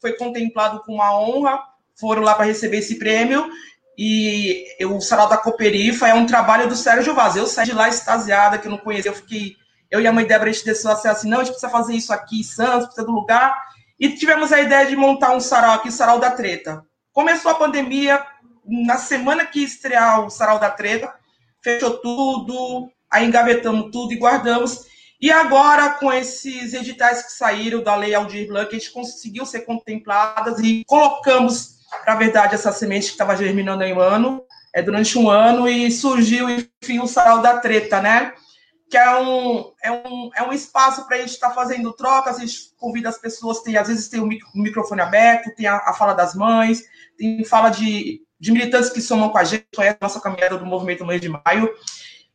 foi contemplado com uma honra. Foram lá para receber esse prêmio. E o Sarau da Cooperifa é um trabalho do Sérgio Vaz. Eu saí de lá extasiada, que eu não conhecia, eu fiquei eu e a mãe Débora, a gente decidiu assim, não, a gente precisa fazer isso aqui Santos, precisa do lugar. E tivemos a ideia de montar um sarau aqui, o Sarau da Treta. Começou a pandemia, na semana que estrear o Sarau da Treta, fechou tudo, aí engavetamos tudo e guardamos. E agora, com esses editais que saíram da Lei Aldir Blanc, a gente conseguiu ser contempladas e colocamos, na verdade, essa semente que estava germinando em um ano, é, durante um ano, e surgiu, enfim, o Sarau da Treta, né? Que é um, é um, é um espaço para a gente estar tá fazendo trocas, a gente convida as pessoas, tem, às vezes tem o microfone aberto, tem a, a fala das mães, tem fala de, de militantes que somam com a gente, conhece a nossa caminhada do movimento mês de maio,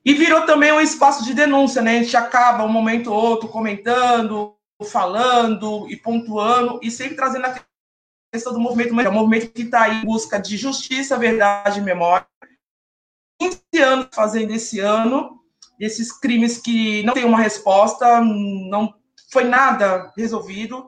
e virou também um espaço de denúncia, né? A gente acaba um momento ou outro comentando, falando e pontuando, e sempre trazendo a questão do movimento, é um movimento que está em busca de justiça, verdade e memória. 15 anos fazendo esse ano, desses crimes que não tem uma resposta, não foi nada resolvido.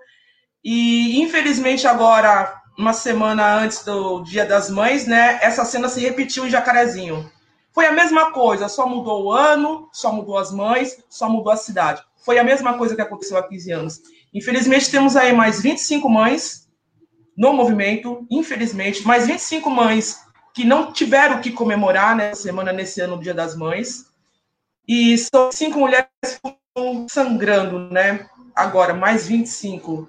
E, infelizmente, agora, uma semana antes do Dia das Mães, né, essa cena se repetiu em Jacarezinho. Foi a mesma coisa, só mudou o ano, só mudou as mães, só mudou a cidade. Foi a mesma coisa que aconteceu há 15 anos. Infelizmente, temos aí mais 25 mães no movimento, infelizmente, mais 25 mães que não tiveram o que comemorar nessa semana, nesse ano, Dia das Mães. E são cinco mulheres sangrando, né? Agora, mais 25.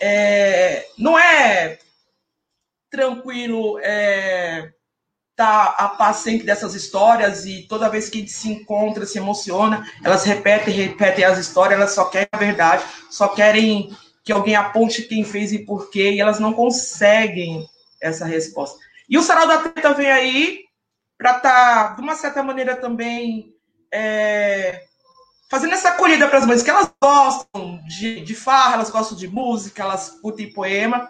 É, não é tranquilo é, tá a par sempre dessas histórias e toda vez que a gente se encontra, se emociona, elas repetem, repetem as histórias, elas só querem a verdade, só querem que alguém aponte quem fez e por quê, e elas não conseguem essa resposta. E o Sarau da Treta vem aí para estar, tá, de uma certa maneira, também é, fazendo essa acolhida para as mães que elas gostam de, de farra, elas gostam de música, elas curtem poema.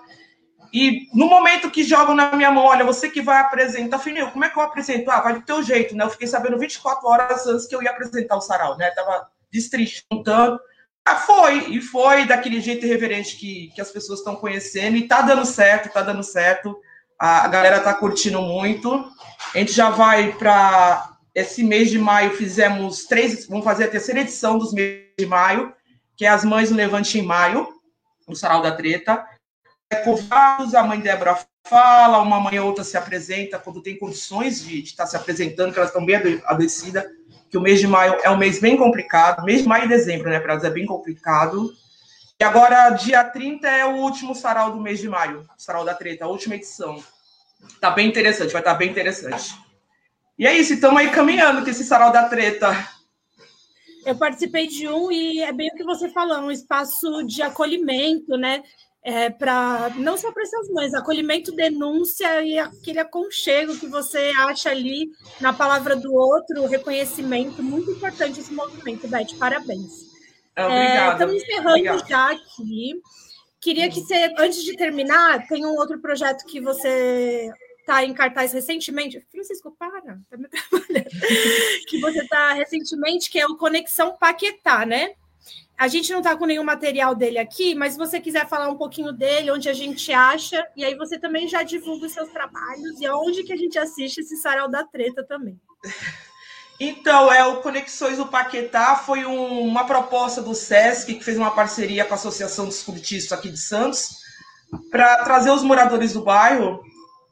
E no momento que jogam na minha mão, olha, você que vai apresentar, filho, como é que eu apresento? Ah, vai do teu jeito, né? Eu fiquei sabendo 24 horas antes que eu ia apresentar o sarau, né? Tava destrinchando. Ah, foi, e foi daquele jeito irreverente que, que as pessoas estão conhecendo, e tá dando certo, tá dando certo. A, a galera tá curtindo muito. A gente já vai para esse mês de maio fizemos três, vamos fazer a terceira edição dos meses de maio, que é as Mães no Levante em Maio. no Sarau da Treta. É, convidados, a mãe Débora fala, uma mãe ou outra se apresenta quando tem condições de, de estar se apresentando, que elas estão bem adoecidas, que o mês de maio é um mês bem complicado, mês de maio e dezembro, né, para elas é bem complicado. E agora, dia 30 é o último sarau do mês de maio, sarau da treta, a última edição. Tá bem interessante, vai estar tá bem interessante. E é isso, estamos aí caminhando com esse sarau da treta. Eu participei de um e é bem o que você falou, um espaço de acolhimento, né? É, para não só para essas mães, acolhimento, denúncia e aquele aconchego que você acha ali na palavra do outro, reconhecimento, muito importante esse movimento, Beth, parabéns. É, obrigada. estamos encerrando já aqui. Queria que você, antes de terminar, tem um outro projeto que você está em cartaz recentemente. Francisco, para, tá me que você está recentemente, que é o Conexão Paquetá, né? A gente não está com nenhum material dele aqui, mas se você quiser falar um pouquinho dele, onde a gente acha, e aí você também já divulga os seus trabalhos e aonde que a gente assiste esse Sarau da Treta também. Então, é o Conexões do Paquetá foi um, uma proposta do SESC, que fez uma parceria com a Associação dos Cultistas aqui de Santos, para trazer os moradores do bairro,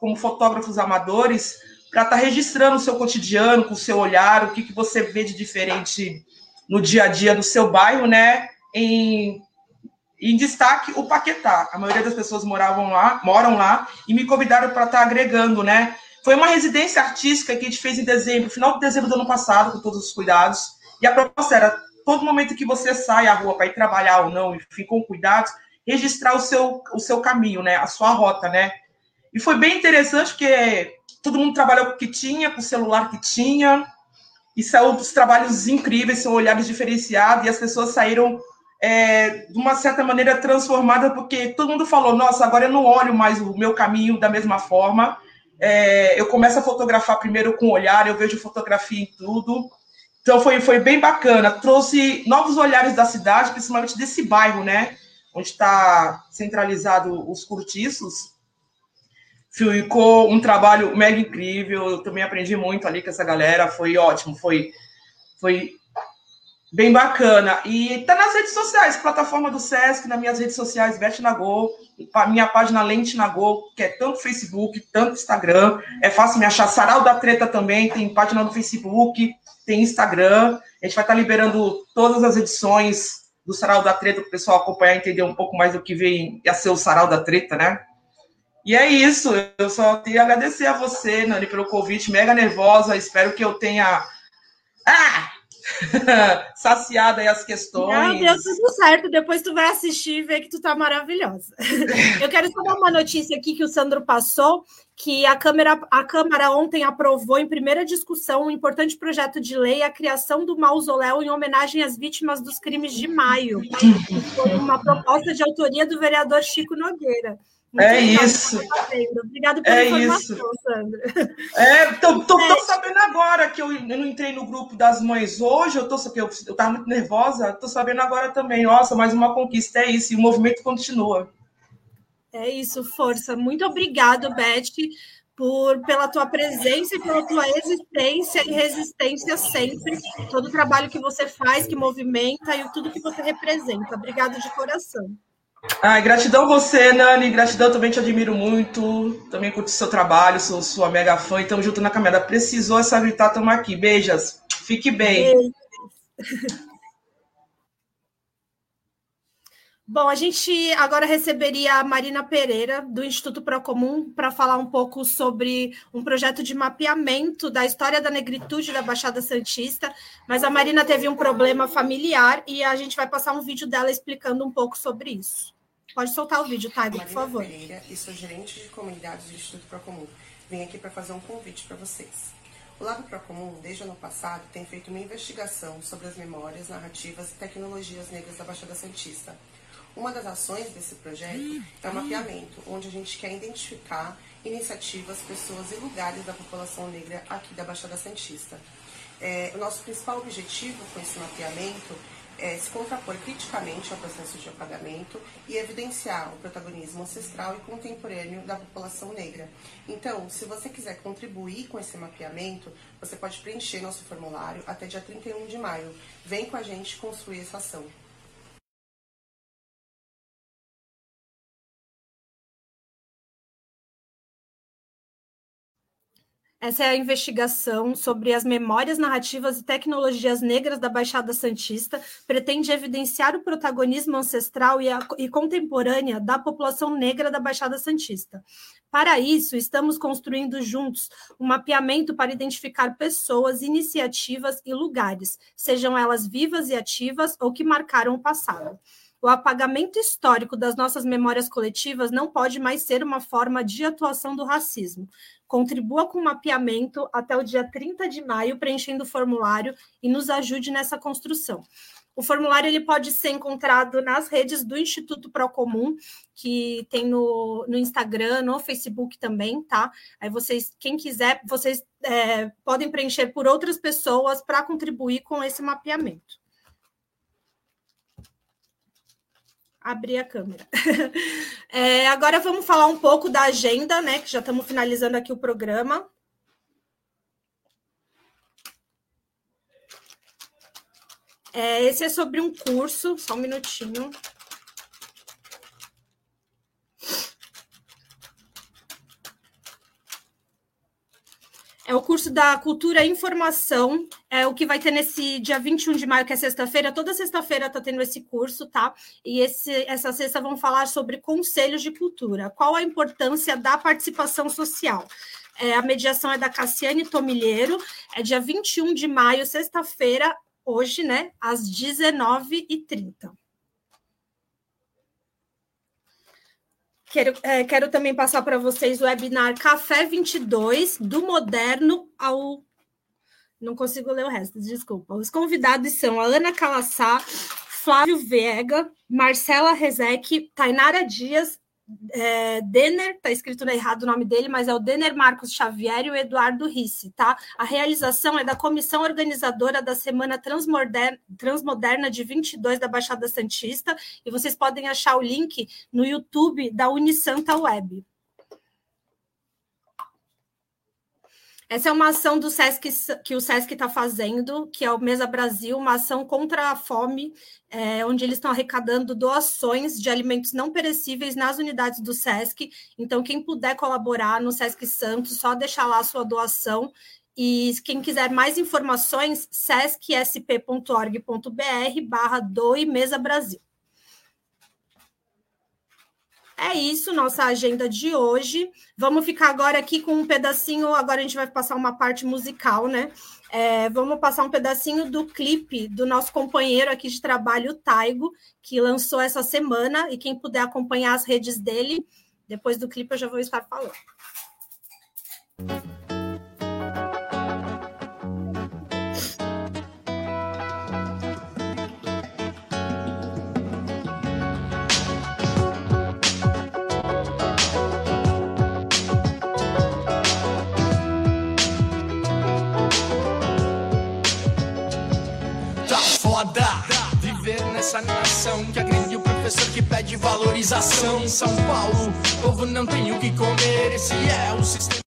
como fotógrafos amadores, para estar tá registrando o seu cotidiano, com o seu olhar, o que, que você vê de diferente no dia a dia do seu bairro, né? Em, em destaque, o Paquetá. A maioria das pessoas moravam lá, moram lá, e me convidaram para estar tá agregando, né? Foi uma residência artística que a gente fez em dezembro, final de dezembro do ano passado, com todos os cuidados. E a proposta era, todo momento que você sai à rua para ir trabalhar ou não, enfim, com cuidados, registrar o seu, o seu caminho, né? A sua rota, né? E foi bem interessante, porque todo mundo trabalhou com o que tinha, com o celular que tinha, e saiu dos trabalhos incríveis, são olhares diferenciados, e as pessoas saíram é, de uma certa maneira transformadas, porque todo mundo falou, nossa, agora eu não olho mais o meu caminho da mesma forma, é, eu começo a fotografar primeiro com o olhar, eu vejo fotografia em tudo. Então foi, foi bem bacana. Trouxe novos olhares da cidade, principalmente desse bairro, né? Onde está centralizado os cortiços. Ficou um trabalho mega incrível. Eu também aprendi muito ali com essa galera. Foi ótimo. Foi, foi bem bacana. E tá nas redes sociais, plataforma do Sesc, nas minhas redes sociais, Beth Nagô, minha página Lente Nagô, que é tanto Facebook, tanto Instagram. É fácil me achar. Sarau da Treta também, tem página no Facebook, tem Instagram. A gente vai estar tá liberando todas as edições do Sarau da Treta para o pessoal acompanhar e entender um pouco mais do que vem a ser o Sarau da Treta, né? E é isso. Eu só tenho a agradecer a você, Nani, pelo convite. Mega nervosa. Espero que eu tenha. Ah! saciada aí as questões. Não, deu tudo certo. Depois tu vai assistir e ver que tu tá maravilhosa. Eu quero só dar uma notícia aqui que o Sandro passou, que a Câmara, a Câmara ontem aprovou em primeira discussão um importante projeto de lei a criação do mausoléu em homenagem às vítimas dos crimes de maio. Foi uma proposta de autoria do vereador Chico Nogueira. É isso. Obrigada pela é informação, isso. Sandra. É, tô, tô, tô, sabendo agora que eu, eu, não entrei no grupo das mães hoje, eu tô eu, eu tava muito nervosa, tô sabendo agora também. Nossa, mais uma conquista, é isso, e o movimento continua. É isso, força. Muito obrigado, Beth, por, pela tua presença e pela tua existência e resistência sempre. Todo o trabalho que você faz, que movimenta e tudo que você representa. Obrigado de coração. Ai, gratidão você, Nani. Gratidão, também te admiro muito. Também curto seu trabalho, sou sua mega fã. Estamos junto na caminhada. Precisou essa gritar, estamos aqui. Beijas. Fique bem. Bom, a gente agora receberia a Marina Pereira, do Instituto Procomum, para falar um pouco sobre um projeto de mapeamento da história da negritude da Baixada Santista. Mas a Marina teve um problema familiar e a gente vai passar um vídeo dela explicando um pouco sobre isso. Pode soltar o vídeo, Taigo, por favor. Marina Pereira e sou gerente de comunidades do Instituto Procomum. Vim aqui para fazer um convite para vocês. O Lado Procomum, desde o ano passado, tem feito uma investigação sobre as memórias, narrativas e tecnologias negras da Baixada Santista uma das ações desse projeto é o mapeamento, onde a gente quer identificar iniciativas, pessoas e lugares da população negra aqui da Baixada Santista. É, o nosso principal objetivo com esse mapeamento é se contrapor criticamente ao processo de apagamento e evidenciar o protagonismo ancestral e contemporâneo da população negra. Então, se você quiser contribuir com esse mapeamento, você pode preencher nosso formulário até dia 31 de maio. Vem com a gente construir essa ação. Essa é a investigação sobre as memórias narrativas e tecnologias negras da Baixada Santista. Pretende evidenciar o protagonismo ancestral e, a, e contemporânea da população negra da Baixada Santista. Para isso, estamos construindo juntos um mapeamento para identificar pessoas, iniciativas e lugares, sejam elas vivas e ativas ou que marcaram o passado. O apagamento histórico das nossas memórias coletivas não pode mais ser uma forma de atuação do racismo. Contribua com o mapeamento até o dia 30 de maio, preenchendo o formulário e nos ajude nessa construção. O formulário ele pode ser encontrado nas redes do Instituto Procomum, que tem no, no Instagram, no Facebook também, tá? Aí vocês, quem quiser, vocês é, podem preencher por outras pessoas para contribuir com esse mapeamento. Abrir a câmera. É, agora vamos falar um pouco da agenda, né? Que já estamos finalizando aqui o programa. É, esse é sobre um curso, só um minutinho. É o curso da Cultura e Informação, é o que vai ter nesse dia 21 de maio, que é sexta-feira. Toda sexta-feira está tendo esse curso, tá? E esse, essa sexta vão falar sobre conselhos de cultura. Qual a importância da participação social? É, a mediação é da Cassiane Tomilheiro, é dia 21 de maio, sexta-feira, hoje, né? Às 19h30. Quero, é, quero também passar para vocês o webinar Café 22, do moderno ao. Não consigo ler o resto, desculpa. Os convidados são Ana Calassá, Flávio Vega, Marcela Rezec, Tainara Dias é, Denner, tá escrito errado o nome dele, mas é o Denner Marcos Xavier e o Eduardo Risse, tá? A realização é da comissão organizadora da Semana Transmoderna, Transmoderna de 22 da Baixada Santista, e vocês podem achar o link no YouTube da Unisanta Web. Essa é uma ação do Sesc que o Sesc está fazendo, que é o Mesa Brasil, uma ação contra a fome, é, onde eles estão arrecadando doações de alimentos não perecíveis nas unidades do Sesc. Então, quem puder colaborar no Sesc Santos, só deixar lá a sua doação. E quem quiser mais informações, sescsp.org.br barra Doe Mesa Brasil. É isso, nossa agenda de hoje. Vamos ficar agora aqui com um pedacinho. Agora a gente vai passar uma parte musical, né? É, vamos passar um pedacinho do clipe do nosso companheiro aqui de trabalho, Taigo, que lançou essa semana. E quem puder acompanhar as redes dele, depois do clipe eu já vou estar falando. Essa nação que agride o professor que pede valorização. São Paulo, povo não tem o que comer, esse é o sistema.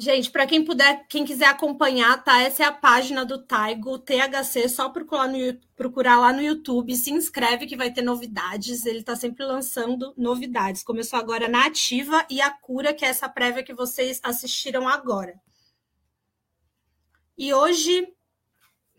Gente, para quem puder, quem quiser acompanhar, tá? Essa é a página do Taigo, THC, só procurar, no, procurar lá no YouTube, se inscreve que vai ter novidades. Ele está sempre lançando novidades. Começou agora na Ativa e a Cura, que é essa prévia que vocês assistiram agora. E hoje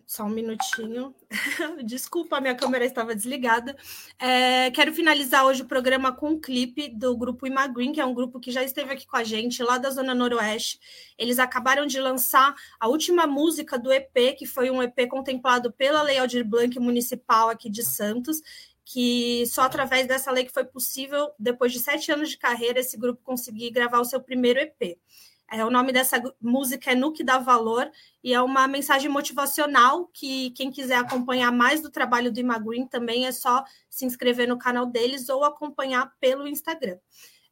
só um minutinho. Desculpa, minha câmera estava desligada. É, quero finalizar hoje o programa com um clipe do grupo Imagrin, que é um grupo que já esteve aqui com a gente, lá da Zona Noroeste. Eles acabaram de lançar a última música do EP, que foi um EP contemplado pela Lei Aldir Blanc Municipal aqui de Santos, que só através dessa lei que foi possível, depois de sete anos de carreira, esse grupo conseguir gravar o seu primeiro EP. É, o nome dessa música é No Que Dá Valor e é uma mensagem motivacional que quem quiser acompanhar mais do trabalho do Imagrin também é só se inscrever no canal deles ou acompanhar pelo Instagram.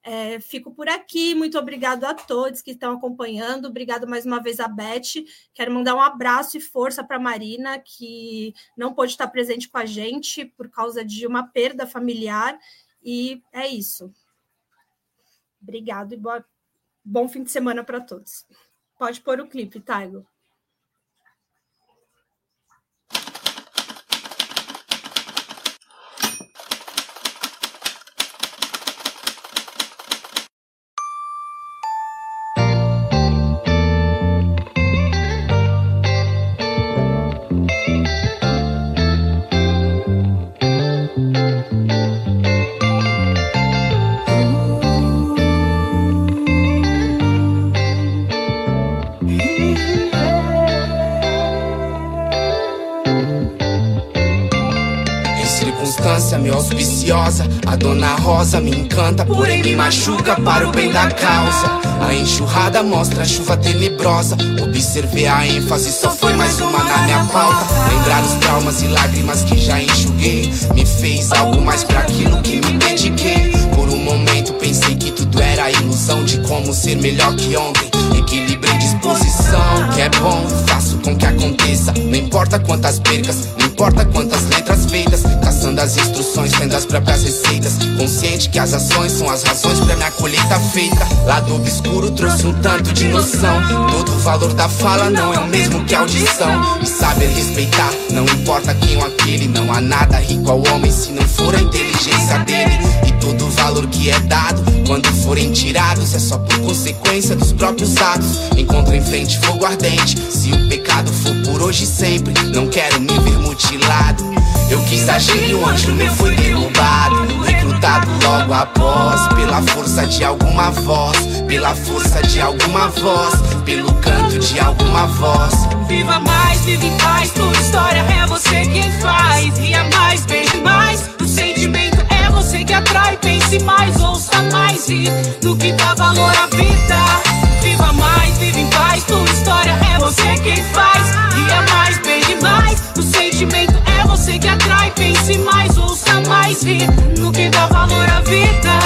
É, fico por aqui, muito obrigado a todos que estão acompanhando, obrigado mais uma vez a Beth. Quero mandar um abraço e força para a Marina, que não pôde estar presente com a gente por causa de uma perda familiar, e é isso. Obrigado e boa Bom fim de semana para todos. Pode pôr o clipe, Taigo. A dona Rosa me encanta, porém me machuca para o bem da causa. A enxurrada mostra a chuva tenebrosa. Observei a ênfase, só foi mais uma na minha pauta. Lembrar os traumas e lágrimas que já enxuguei. Me fez algo mais para aquilo que me dediquei. Por um momento pensei que tudo era ilusão de como ser melhor que ontem. Equilíbrio e disposição, que é bom, faço com que aconteça. Não importa quantas percas, importa quantas letras feitas. Caçando as instruções, tendo as próprias receitas. Consciente que as ações são as razões pra minha colheita feita. Lado obscuro trouxe um tanto de noção. Todo o valor da fala não é o mesmo que a audição. E saber respeitar, não importa quem ou aquele. Não há nada rico ao homem se não for a inteligência dele. E todo o valor que é dado, quando forem tirados, é só por consequência dos próprios atos. Encontro em frente fogo ardente. Se o pecado for por hoje e sempre, não quero me ver Eu quis agir e o anjo meu foi derrubado. Recrutado logo após, pela força de alguma voz, pela força de alguma voz, pelo canto de alguma voz. Viva mais, viva em paz, tua história é você quem faz. Ria mais, beije mais, você que atrai. Pense mais, ouça mais e do que dá valor à vida. Viva mais, viva em paz, tua história é você quem faz. Ria mais, beije mais, o sentimento é você que atrai. Pense mais, ouça mais e no que dá valor à vida.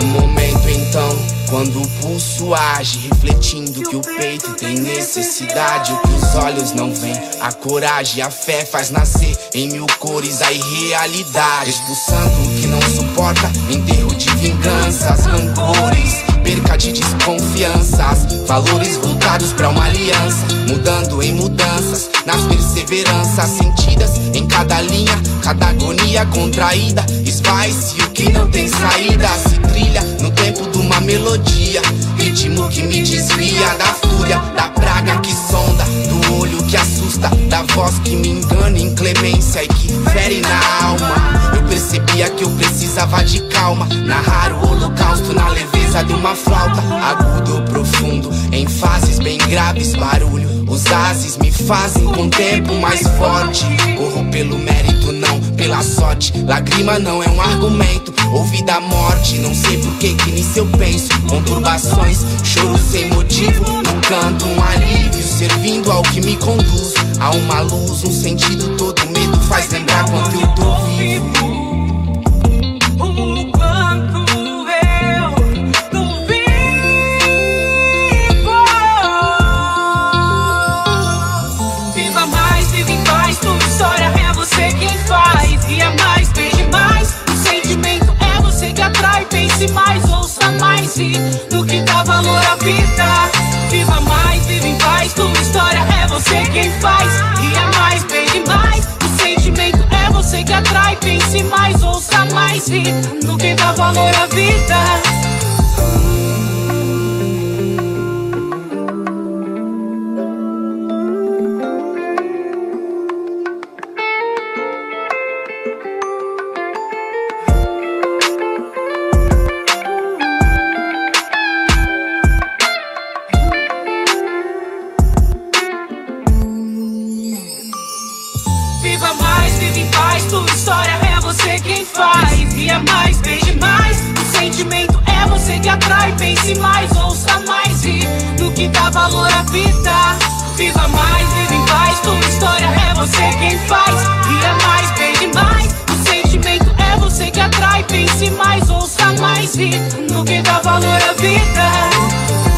No momento então, quando o pulso age, refletindo que o peito tem necessidade, o que os olhos não veem, a coragem, a fé faz nascer em mil cores a irrealidade, expulsando o que não suporta, enterro de vinganças, rancores. Perca de desconfianças, valores voltados pra uma aliança, mudando em mudanças, nas perseveranças sentidas em cada linha, cada agonia contraída, esvai-se o que não tem saída, se trilha no melodia, ritmo que me desvia da fúria, da praga que sonda, do olho que assusta, da voz que me engana, inclemência e que fere na alma. Percebia que eu precisava de calma, narrar o holocausto na leveza de uma flauta, agudo ou profundo, em fases bem graves, barulho. Os ases me fazem com tempo mais forte. Corro pelo mérito, não pela sorte. Lágrima não é um argumento. Ouvi da morte, não sei por que que nisso eu penso. Conturbações, choro sem motivo. No canto, um alívio, servindo ao que me conduz. A uma luz, um sentido, todo medo faz lembrar quanto eu tô vivo. Vida. Viva mais, viva em paz. Tua história é você quem faz. Ria mais, beije mais. O sentimento é você que atrai. Pense mais, ouça mais. E no que dá valor à vida. Tua história é você quem faz. Ria mais, beije mais. O sentimento é você que atrai. Pense mais, ouça mais. E no que dá valor à vida. Viva mais, viva em paz. Tua história é você quem faz. Ria mais, beije mais. O sentimento é você que atrai. Pense mais, ouça mais. E no que dá valor à vida.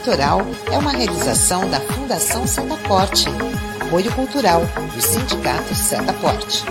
Litoral é uma realização da Fundação Setaporte, apoio cultural do Sindicato Setaporte.